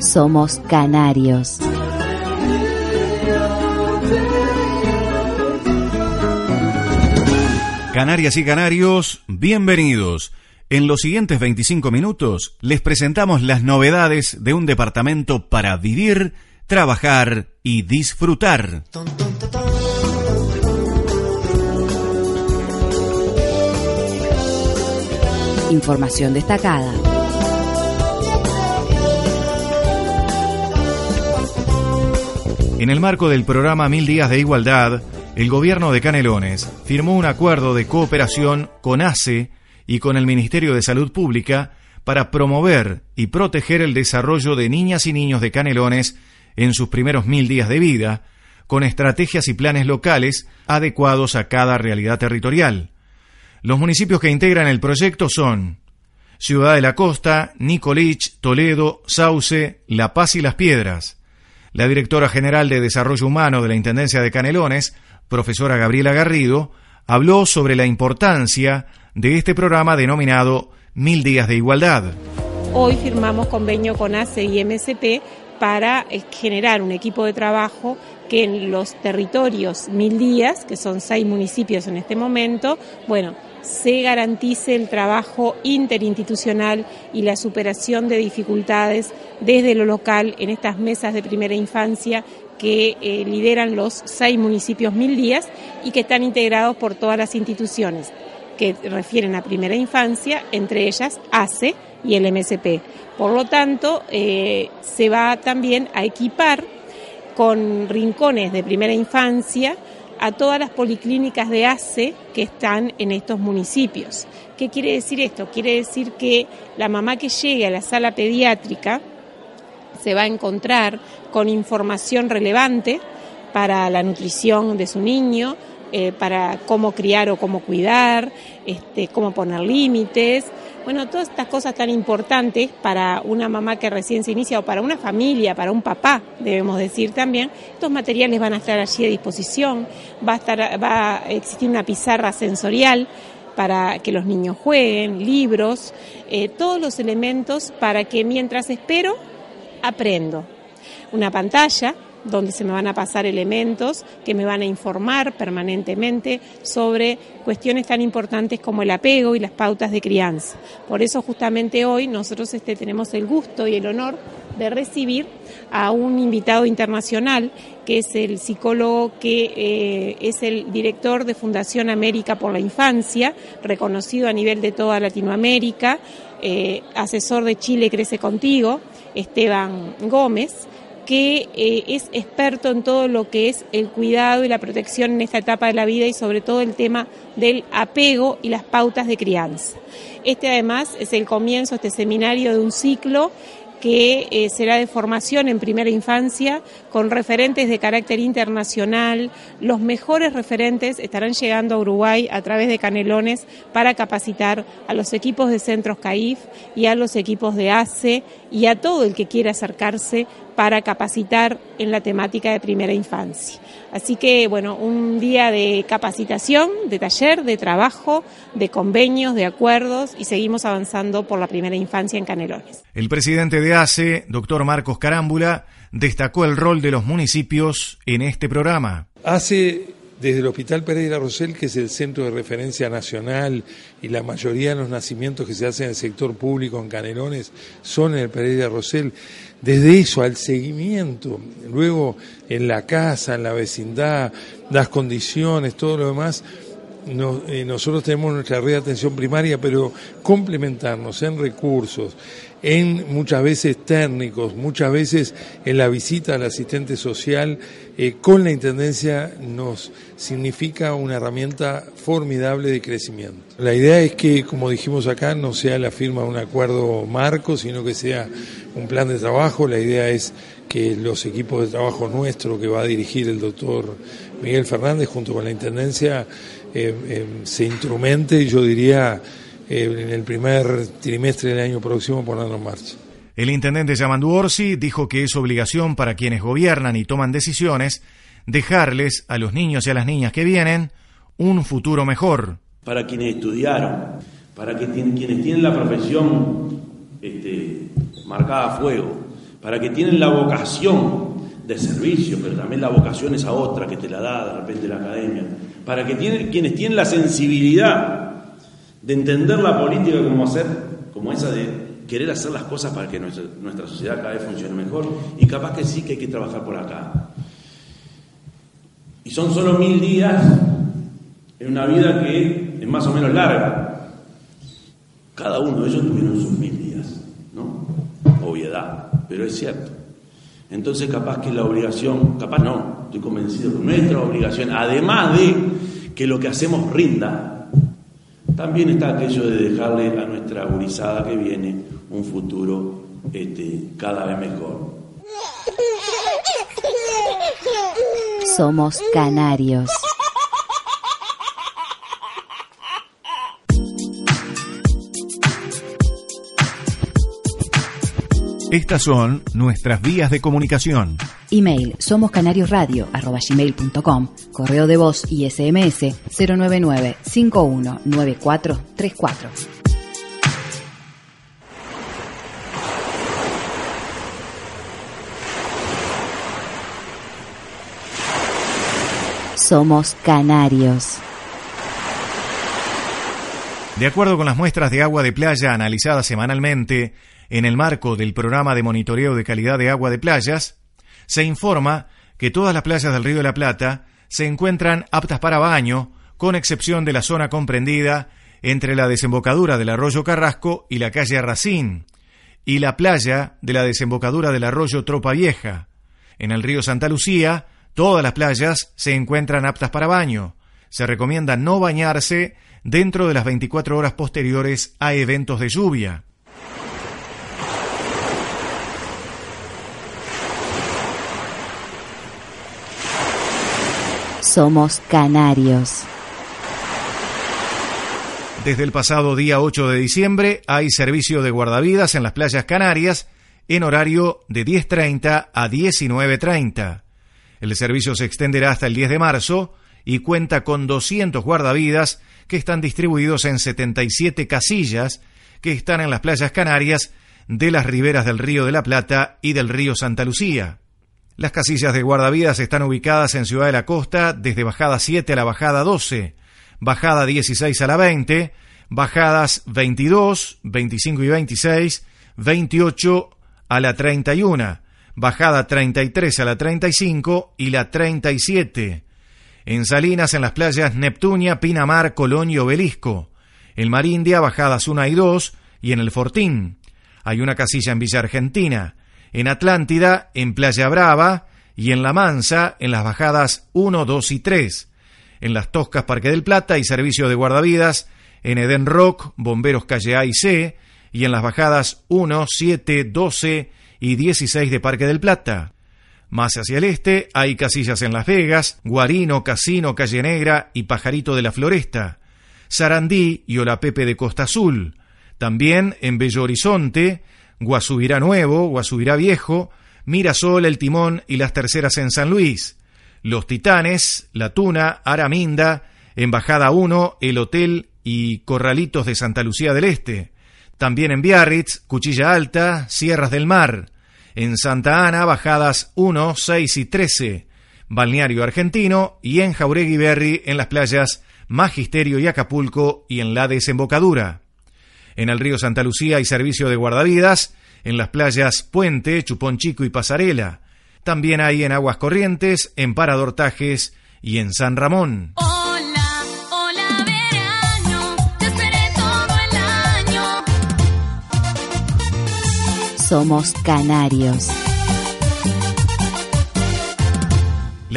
Somos canarios. Canarias y canarios, bienvenidos. En los siguientes 25 minutos les presentamos las novedades de un departamento para vivir, trabajar y disfrutar. Información destacada. En el marco del programa Mil Días de Igualdad, el gobierno de Canelones firmó un acuerdo de cooperación con ACE y con el Ministerio de Salud Pública para promover y proteger el desarrollo de niñas y niños de Canelones en sus primeros mil días de vida, con estrategias y planes locales adecuados a cada realidad territorial. Los municipios que integran el proyecto son Ciudad de la Costa, Nicolich, Toledo, Sauce, La Paz y Las Piedras. La directora general de Desarrollo Humano de la Intendencia de Canelones, profesora Gabriela Garrido, habló sobre la importancia de este programa denominado Mil Días de Igualdad. Hoy firmamos convenio con ACE y MSP para eh, generar un equipo de trabajo que en los territorios Mil Días, que son seis municipios en este momento, bueno, se garantice el trabajo interinstitucional y la superación de dificultades desde lo local en estas mesas de primera infancia que eh, lideran los seis municipios mil días y que están integrados por todas las instituciones que refieren a primera infancia, entre ellas ACE y el MSP. Por lo tanto, eh, se va también a equipar con rincones de primera infancia a todas las policlínicas de ACE que están en estos municipios. ¿Qué quiere decir esto? Quiere decir que la mamá que llegue a la sala pediátrica se va a encontrar con información relevante para la nutrición de su niño, eh, para cómo criar o cómo cuidar, este, cómo poner límites, bueno, todas estas cosas tan importantes para una mamá que recién se inicia o para una familia, para un papá, debemos decir también, estos materiales van a estar allí a disposición, va a, estar, va a existir una pizarra sensorial para que los niños jueguen, libros, eh, todos los elementos para que mientras espero, aprendo. Una pantalla donde se me van a pasar elementos que me van a informar permanentemente sobre cuestiones tan importantes como el apego y las pautas de crianza. Por eso justamente hoy nosotros este, tenemos el gusto y el honor de recibir a un invitado internacional que es el psicólogo que eh, es el director de Fundación América por la Infancia, reconocido a nivel de toda Latinoamérica, eh, asesor de Chile Crece Contigo, Esteban Gómez que eh, es experto en todo lo que es el cuidado y la protección en esta etapa de la vida y sobre todo el tema del apego y las pautas de crianza. Este además es el comienzo, este seminario de un ciclo que eh, será de formación en primera infancia con referentes de carácter internacional. Los mejores referentes estarán llegando a Uruguay a través de Canelones para capacitar a los equipos de centros CAIF y a los equipos de ACE y a todo el que quiera acercarse para capacitar en la temática de primera infancia. Así que, bueno, un día de capacitación, de taller, de trabajo, de convenios, de acuerdos y seguimos avanzando por la primera infancia en Canelones. El presidente de ACE, doctor Marcos Carámbula, destacó el rol de los municipios en este programa. ACE desde el Hospital Pereira Rosell, que es el centro de referencia nacional y la mayoría de los nacimientos que se hacen en el sector público en Canelones son en el Pereira Rosell, desde eso al seguimiento, luego en la casa, en la vecindad, las condiciones, todo lo demás, eh, nosotros tenemos nuestra red de atención primaria, pero complementarnos en recursos, en muchas veces técnicos, muchas veces en la visita al asistente social eh, con la Intendencia nos significa una herramienta formidable de crecimiento. La idea es que, como dijimos acá, no sea la firma de un acuerdo marco, sino que sea un plan de trabajo. La idea es que los equipos de trabajo nuestro que va a dirigir el doctor Miguel Fernández junto con la Intendencia se instrumente, yo diría, eh, en el primer trimestre del año próximo ponerlo en marcha. El intendente Yamandu Orsi dijo que es obligación para quienes gobiernan y toman decisiones dejarles a los niños y a las niñas que vienen un futuro mejor. Para quienes estudiaron, para que quienes tienen la profesión este, marcada a fuego, para que tienen la vocación de servicio, pero también la vocación esa otra que te la da de repente la academia, para que tienen, quienes tienen la sensibilidad de entender la política como hacer, como esa de querer hacer las cosas para que nuestra, nuestra sociedad cada vez funcione mejor, y capaz que sí que hay que trabajar por acá. Y son solo mil días en una vida que es más o menos larga. Cada uno de ellos tuvieron sus mil días, ¿no? Obviedad, pero es cierto. Entonces capaz que la obligación, capaz no, estoy convencido que nuestra obligación, además de que lo que hacemos rinda, también está aquello de dejarle a nuestra gurizada que viene un futuro este, cada vez mejor. Somos canarios. Estas son nuestras vías de comunicación. Email somoscanariosradio.com, correo de voz y SMS 099 519434. Somos canarios. De acuerdo con las muestras de agua de playa analizadas semanalmente, en el marco del programa de monitoreo de calidad de agua de playas, se informa que todas las playas del Río de la Plata se encuentran aptas para baño, con excepción de la zona comprendida entre la desembocadura del arroyo Carrasco y la calle Racín, y la playa de la desembocadura del arroyo Tropa Vieja. En el río Santa Lucía, todas las playas se encuentran aptas para baño. Se recomienda no bañarse dentro de las 24 horas posteriores a eventos de lluvia. Somos canarios. Desde el pasado día 8 de diciembre hay servicio de guardavidas en las playas canarias en horario de 10.30 a 19.30. El servicio se extenderá hasta el 10 de marzo y cuenta con 200 guardavidas que están distribuidos en 77 casillas que están en las playas canarias de las riberas del Río de la Plata y del Río Santa Lucía. Las casillas de guardavidas están ubicadas en Ciudad de la Costa desde bajada 7 a la bajada 12, bajada 16 a la 20, bajadas 22, 25 y 26, 28 a la 31, bajada 33 a la 35 y la 37. En Salinas, en las playas Neptunia, Pinamar, Colón y Obelisco. En Marindia, bajadas 1 y 2 y en el Fortín. Hay una casilla en Villa Argentina en Atlántida, en Playa Brava y en La Mansa, en las bajadas 1, 2 y 3. En Las Toscas, Parque del Plata y servicio de guardavidas, en Eden Rock, Bomberos Calle A y C, y en las bajadas 1, 7, 12 y 16 de Parque del Plata. Más hacia el este hay casillas en Las Vegas, Guarino, Casino, Calle Negra y Pajarito de la Floresta, Sarandí y Olapepe de Costa Azul. También en Bello Horizonte, Guasubirá Nuevo, Guasubirá Viejo, Mirasol, El Timón y las terceras en San Luis. Los Titanes, La Tuna, Araminda, Embajada 1, El Hotel y Corralitos de Santa Lucía del Este. También en Biarritz, Cuchilla Alta, Sierras del Mar. En Santa Ana, bajadas 1, 6 y 13. Balneario Argentino y en Jauregui Berry en las playas Magisterio y Acapulco y en la desembocadura en el río Santa Lucía hay servicio de guardavidas, en las playas Puente, Chupón Chico y Pasarela. También hay en Aguas Corrientes, en Parador Tajes y en San Ramón. Hola, hola verano, te esperé todo el año. Somos canarios.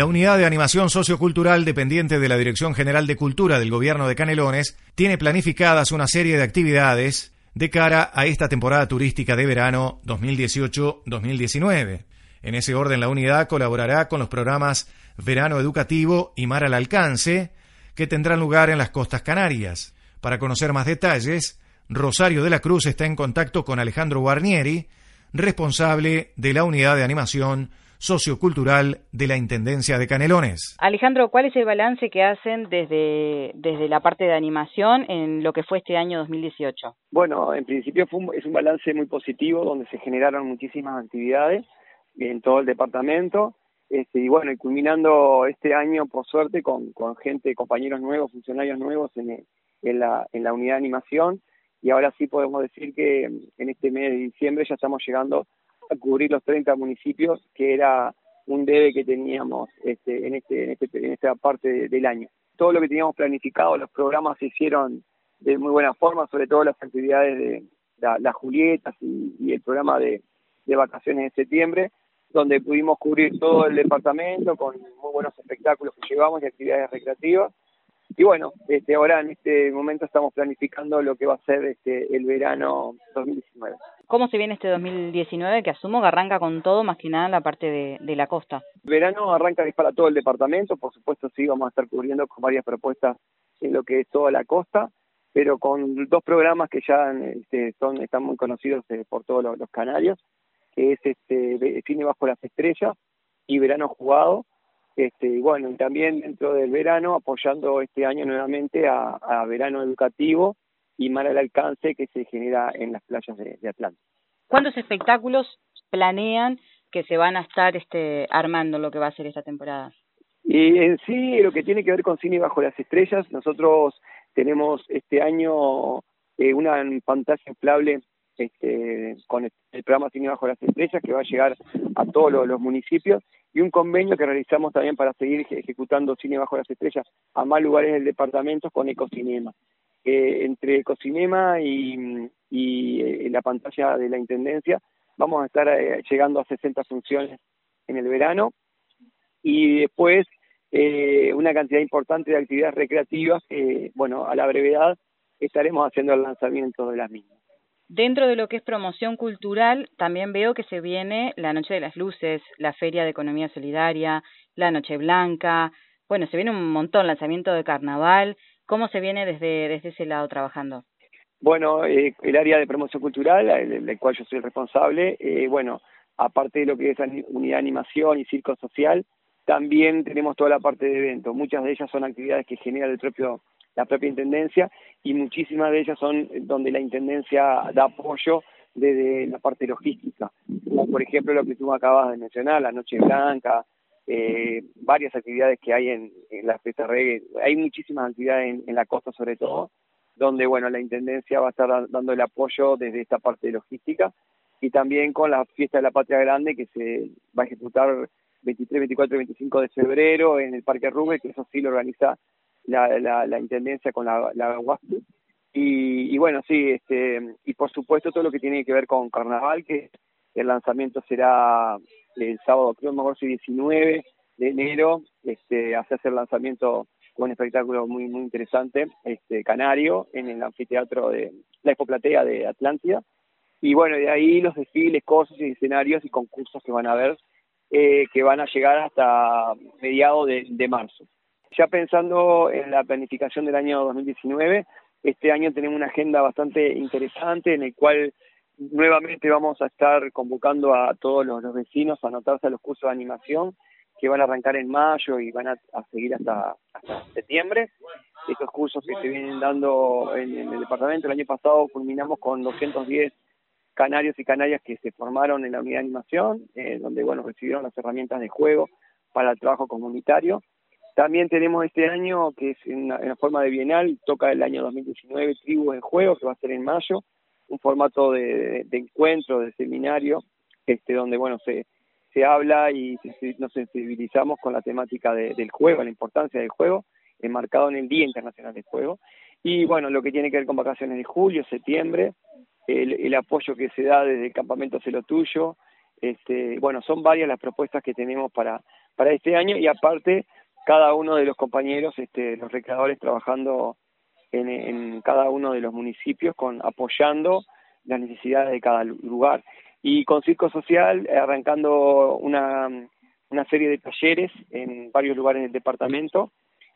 La unidad de animación sociocultural dependiente de la Dirección General de Cultura del Gobierno de Canelones tiene planificadas una serie de actividades de cara a esta temporada turística de verano 2018-2019. En ese orden, la unidad colaborará con los programas Verano Educativo y Mar al Alcance, que tendrán lugar en las costas canarias. Para conocer más detalles, Rosario de la Cruz está en contacto con Alejandro Guarnieri, responsable de la unidad de animación sociocultural de la Intendencia de Canelones. Alejandro, ¿cuál es el balance que hacen desde, desde la parte de animación en lo que fue este año 2018? Bueno, en principio fue es un balance muy positivo donde se generaron muchísimas actividades en todo el departamento. Este, y bueno, y culminando este año, por suerte, con, con gente, compañeros nuevos, funcionarios nuevos en, en, la, en la unidad de animación. Y ahora sí podemos decir que en este mes de diciembre ya estamos llegando cubrir los 30 municipios, que era un debe que teníamos este, en, este, en, este, en esta parte del año. Todo lo que teníamos planificado, los programas se hicieron de muy buena forma, sobre todo las actividades de las Julietas y, el programa de, de vacaciones de septiembre, donde pudimos cubrir todo el departamento con muy buenos espectáculos que llevamos y actividades recreativas y bueno, este, ahora en este momento estamos planificando lo que va a ser este, el verano 2019. ¿Cómo se viene este 2019 que asumo que arranca con todo, más que nada en la parte de, la costa? El verano arranca para todo el departamento, por supuesto sí vamos a estar cubriendo con varias propuestas en lo que es toda la costa, pero con dos programas que ya este, son están muy conocidos eh, por todos los, los, canarios, que es este Cine Bajo las Estrellas y Verano Jugado, este, y bueno, y también dentro del verano apoyando este año nuevamente a, verano educativo y mar al alcance que se genera en las playas de, Atlanta. ¿Cuántos espectáculos planean que se van a estar este, armando lo que va a ser esta temporada? Y en sí, lo que tiene que ver con Cine Bajo las Estrellas, nosotros tenemos este año eh, una pantalla inflable este, con el programa Cine Bajo las Estrellas que va a llegar a todos los municipios y un convenio que realizamos también para seguir ejecutando cine bajo las estrellas a más lugares del departamento con Ecocinema. Eh, entre Ecocinema y, y eh, la pantalla de la Intendencia vamos a estar eh, llegando a 60 funciones en el verano y después eh, una cantidad importante de actividades recreativas que, bueno, a la brevedad estaremos haciendo el lanzamiento de las mismas. Dentro de lo que es promoción cultural, también veo que se viene la Noche de las Luces, la Feria de Economía Solidaria, la Noche Blanca, bueno, se viene un montón, lanzamiento de carnaval. ¿Cómo se viene desde, desde ese lado trabajando? Bueno, eh, el área de promoción cultural, del cual yo soy responsable, eh, bueno, aparte de lo que es unidad de animación y circo social, también tenemos toda la parte de eventos. Muchas de ellas son actividades que genera el propio la propia intendencia y muchísimas de ellas son donde la intendencia da apoyo desde la parte logística, como por ejemplo lo que tú acabas de mencionar, la Noche Blanca, eh, varias actividades que hay en, la fiesta reggae, hay muchísimas actividades en, la costa sobre todo, donde bueno la intendencia va a estar dando el apoyo desde esta parte logística y también con la fiesta de la Patria Grande que se va a ejecutar 23, 24 y 25 de febrero en el Parque Rubén, que eso sí lo organiza la, la, intendencia con la, la Y, y, bueno, sí, este, y por supuesto todo lo que tiene que ver con carnaval, que el lanzamiento será el sábado, creo mejor si 19 de enero, este, hace el lanzamiento con un espectáculo muy muy interesante, este canario, en el anfiteatro de la Expoplatea de Atlántida. Y bueno, de ahí los desfiles, cosas y escenarios y concursos que van a haber, eh, que van a llegar hasta mediados de marzo. Ya pensando en la planificación del año 2019, este año tenemos una agenda bastante interesante en el cual nuevamente vamos a estar convocando a todos los, vecinos a anotarse a los cursos de animación que van a arrancar en mayo y van a, seguir hasta, septiembre. Estos cursos que se vienen dando en, el departamento, el año pasado culminamos con 210 canarios y canarias que se formaron en la unidad de animación, eh, donde bueno recibieron las herramientas de juego para el trabajo comunitario también tenemos este año, que es en, la forma de bienal, toca el año 2019, Tribu en Juego, que va a ser en mayo, un formato de, encuentro, de seminario, este donde, bueno, se, se habla y nos sensibilizamos con la temática del juego, la importancia del juego, enmarcado en el Día Internacional del Juego. Y bueno, lo que tiene que ver con vacaciones de julio, septiembre, el, apoyo que se da desde el campamento Celo Tuyo. Este, bueno, son varias las propuestas que tenemos para, para este año y aparte cada uno de los compañeros, este, los recreadores trabajando en, en cada uno de los municipios con apoyando las necesidades de cada lugar. Y con Circo Social arrancando una, una serie de talleres en varios lugares del departamento,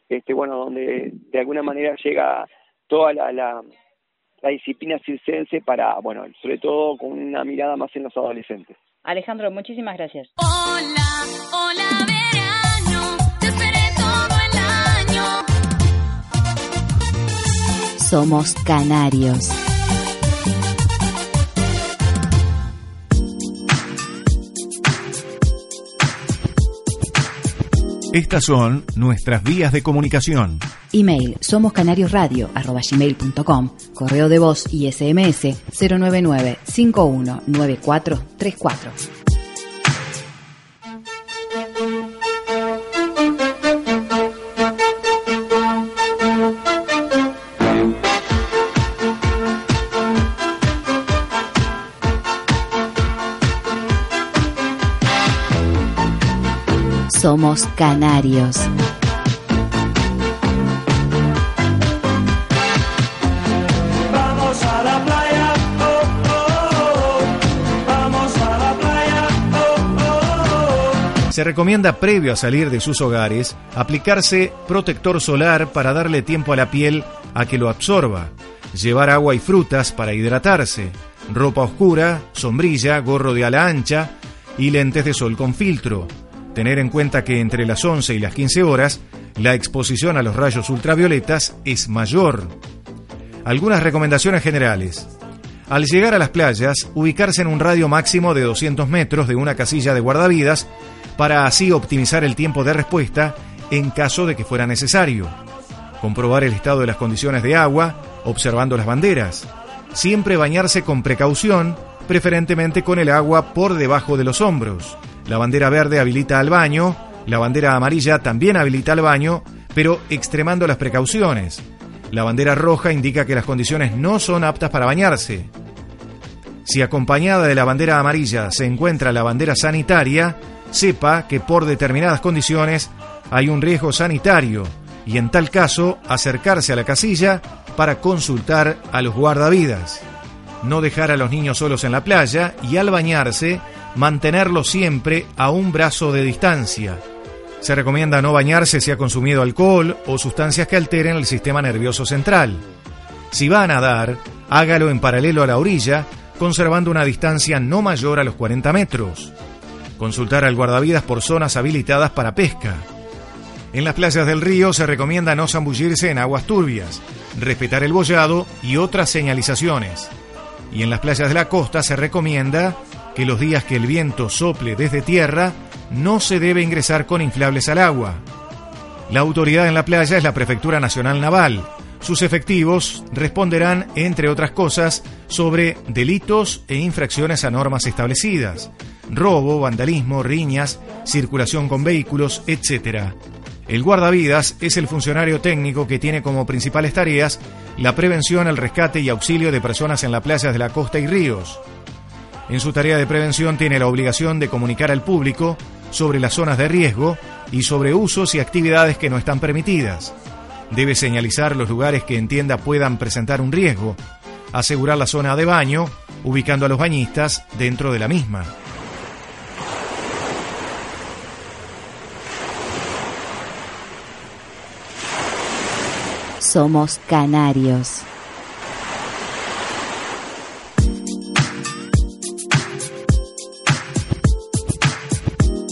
este, bueno, donde de alguna manera llega toda la, la, disciplina circense para, bueno, sobre todo con una mirada más en los adolescentes. Alejandro, muchísimas gracias. Hola, hola, Somos canarios. Estas son nuestras vías de comunicación. Email somoscanariosradio.com, correo de voz y SMS 099 519434. Playa. Oh, Se recomienda previo a salir de sus hogares aplicarse protector solar para darle tiempo a la piel a que lo absorba, llevar agua y frutas para hidratarse, ropa oscura, sombrilla, gorro de ala ancha y lentes de sol con filtro Tener en cuenta que entre las 11 y las 15 horas la exposición a los rayos ultravioletas es mayor. Algunas recomendaciones generales. Al llegar a las playas, ubicarse en un radio máximo de 200 metros de una casilla de guardavidas para así optimizar el tiempo de respuesta en caso de que fuera necesario. Comprobar el estado de las condiciones de agua, observando las banderas. Siempre bañarse con precaución, preferentemente con el agua por debajo de los hombros. La bandera verde habilita al baño, la bandera amarilla también habilita al baño, pero extremando las precauciones. La bandera roja indica que las condiciones no son aptas para bañarse. Si acompañada de la bandera amarilla se encuentra la bandera sanitaria, sepa que por determinadas condiciones hay un riesgo sanitario y en tal caso acercarse a la casilla para consultar a los guardavidas. No dejar a los niños solos en la playa y al bañarse mantenerlo siempre a un brazo de distancia. Se recomienda no bañarse si ha consumido alcohol o sustancias que alteren el sistema nervioso central. Si va a nadar, hágalo en paralelo a la orilla, conservando una distancia no mayor a los 40 metros. Consultar al guardavidas por zonas habilitadas para pesca. En las playas del río se recomienda no zambullirse en aguas turbias, respetar el bollado y otras señalizaciones. Y en las playas de la costa se recomienda que los días que el viento sople desde tierra no se debe ingresar con inflables al agua. La autoridad en la playa es la Prefectura Nacional Naval. Sus efectivos responderán, entre otras cosas, sobre delitos e infracciones a normas establecidas, robo, vandalismo, riñas, circulación con vehículos, etc. El guardavidas es el funcionario técnico que tiene como principales tareas la prevención, el rescate y auxilio de personas en las playas de la costa y ríos. En su tarea de prevención tiene la obligación de comunicar al público sobre las zonas de riesgo y sobre usos y actividades que no están permitidas. Debe señalizar los lugares que entienda puedan presentar un riesgo, asegurar la zona de baño, ubicando a los bañistas dentro de la misma. Somos canarios.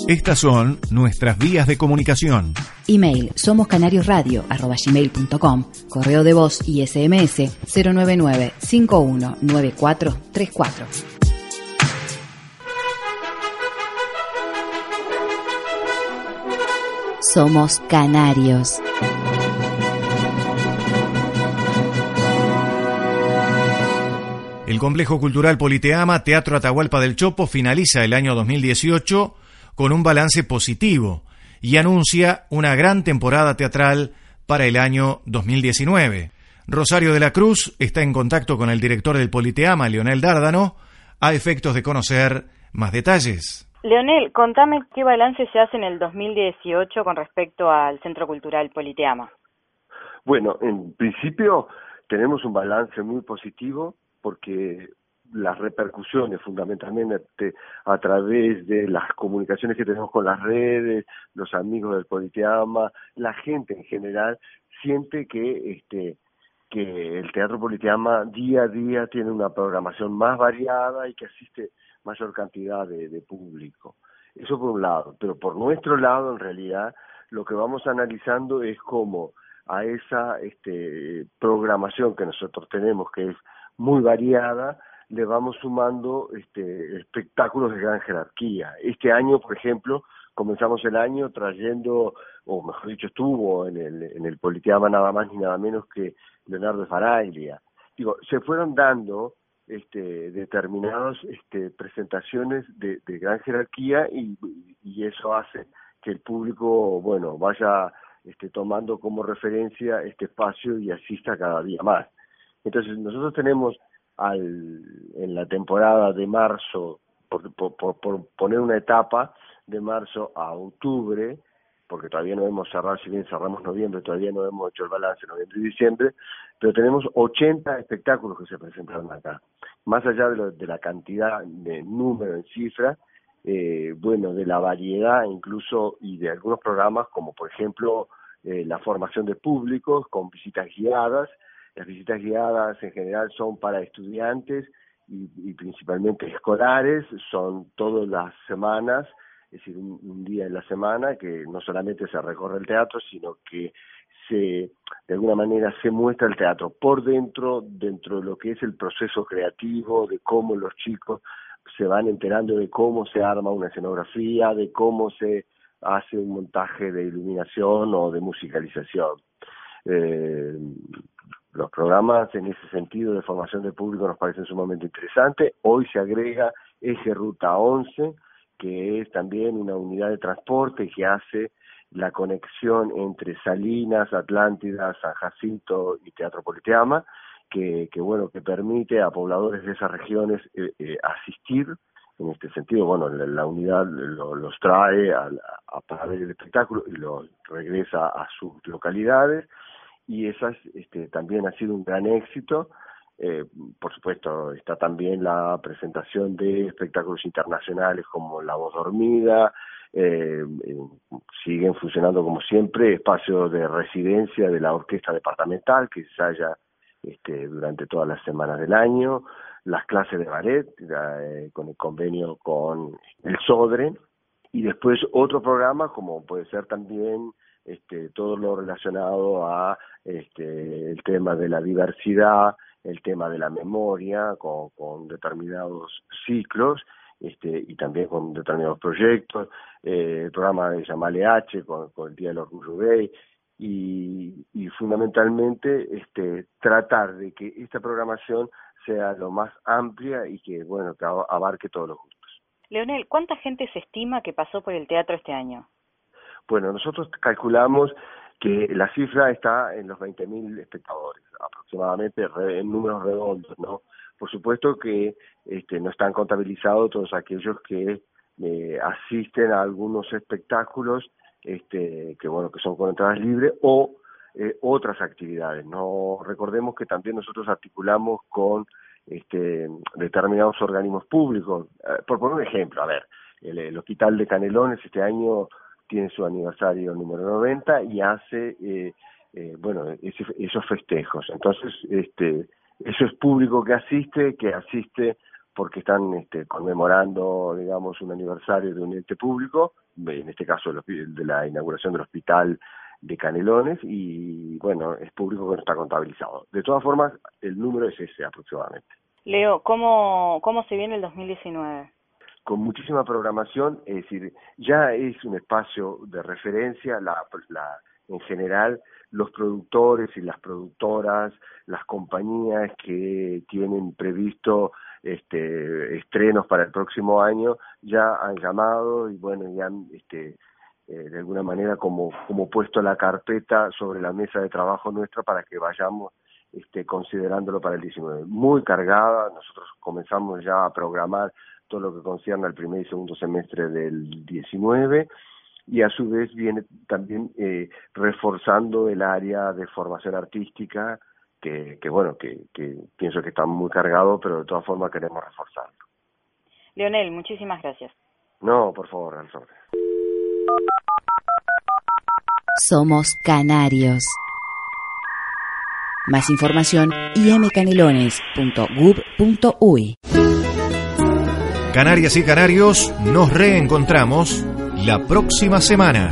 Estas son nuestras vías de comunicación. Email somoscanariosradio.com, correo de voz y SMS 099 519434. Somos canarios. El complejo cultural Politeama Teatro Atahualpa del Chopo finaliza el año 2018 con un balance positivo y anuncia una gran temporada teatral para el año 2019. Rosario de la Cruz está en contacto con el director del Politeama, Leonel Dárdano, a efectos de conocer más detalles. Leonel, contame qué balance se hace en el 2018 con respecto al Centro Cultural Politeama. Bueno, en principio tenemos un balance muy positivo porque las repercusiones fundamentalmente a través de las comunicaciones que tenemos con las redes, los amigos del Politeama, la gente en general siente que este que el Teatro Politeama día a día tiene una programación más variada y que asiste mayor cantidad de, público. Eso por un lado, pero por nuestro lado en realidad lo que vamos analizando es cómo a esa este, programación que nosotros tenemos, que es muy variada, le vamos sumando este, espectáculos de gran jerarquía. Este año, por ejemplo, comenzamos el año trayendo, o mejor dicho, estuvo en el, en el Politeama nada más ni nada menos que Leonardo Faraglia. Digo, se fueron dando este, determinadas este, presentaciones de, de gran jerarquía y, y eso hace que el público, bueno, vaya este, tomando como referencia este espacio y asista cada día más. Entonces, nosotros tenemos al, en la temporada de marzo, por, por, poner una etapa, de marzo a octubre, porque todavía no hemos cerrado, si bien cerramos noviembre, todavía no hemos hecho el balance noviembre y diciembre, pero tenemos 80 espectáculos que se presentaron acá. Más allá de, lo, de la cantidad de número en cifra, eh, bueno, de la variedad incluso y de algunos programas como por ejemplo eh, la formación de públicos con visitas guiadas. Las visitas guiadas en general son para estudiantes y, principalmente escolares, son todas las semanas, es decir, un, un, día en la semana que no solamente se recorre el teatro, sino que se, de alguna manera se muestra el teatro por dentro, dentro de lo que es el proceso creativo, de cómo los chicos se van enterando de cómo se arma una escenografía, de cómo se hace un montaje de iluminación o de musicalización. Eh, los programas en ese sentido de formación de público nos parecen sumamente interesantes. Hoy se agrega Eje Ruta 11, que es también una unidad de transporte que hace la conexión entre Salinas, Atlántida, San Jacinto y Teatro Politeama, que, que bueno, que permite a pobladores de esas regiones eh, eh, asistir en este sentido, bueno, la, la unidad lo, los trae a, a, para ver el espectáculo y los regresa a sus localidades y esas este, también ha sido un gran éxito. Eh, por supuesto, está también la presentación de espectáculos internacionales como La Voz Dormida, eh, siguen funcionando como siempre espacios de residencia de la orquesta departamental que se halla este, durante todas las semanas del año, las clases de ballet eh, con el convenio con el SODRE y después otro programa como puede ser también este, todo lo relacionado a este, el tema de la diversidad, el tema de la memoria con, con determinados ciclos este, y también con determinados proyectos, eh, el programa de Llamale H con, el Día del Orgullo Gay, y, y fundamentalmente este, tratar de que esta programación sea lo más amplia y que bueno que abarque todos los gustos. Leonel, ¿cuánta gente se estima que pasó por el teatro este año? Bueno, nosotros calculamos que la cifra está en los 20.000 espectadores, aproximadamente en números redondos, ¿no? Por supuesto que este, no están contabilizados todos aquellos que eh, asisten a algunos espectáculos este, que bueno que son con entradas libres o eh, otras actividades. No recordemos que también nosotros articulamos con este, determinados organismos públicos. Eh, por poner un ejemplo, a ver, el, el, Hospital de Canelones este año tiene su aniversario número 90 y hace, eh, eh, bueno, ese, esos festejos. Entonces, este, eso es público que asiste, que asiste porque están este, conmemorando, digamos, un aniversario de un ente público, en este caso de la inauguración del hospital de Canelones, y bueno, es público que no está contabilizado. De todas formas, el número es ese aproximadamente. Leo, ¿cómo, cómo se viene el 2019? Con muchísima programación, es decir, ya es un espacio de referencia, la, la en general, los productores y las productoras, las compañías que tienen previsto este, estrenos para el próximo año ya han llamado y bueno, ya han este, eh, de alguna manera como, como puesto la carpeta sobre la mesa de trabajo nuestra para que vayamos este, considerándolo para el 19. Muy cargada, nosotros comenzamos ya a programar todo lo que concierne al primer y segundo semestre del 19 y a su vez viene también eh, reforzando el área de formación artística que, que bueno, que, que pienso que está muy cargado, pero de todas formas queremos reforzarlo. Leonel, muchísimas gracias. No, por favor, al. Somos Canarios. Más información imcanelones.gub.uy. Canarias y canarios, nos reencontramos la próxima semana.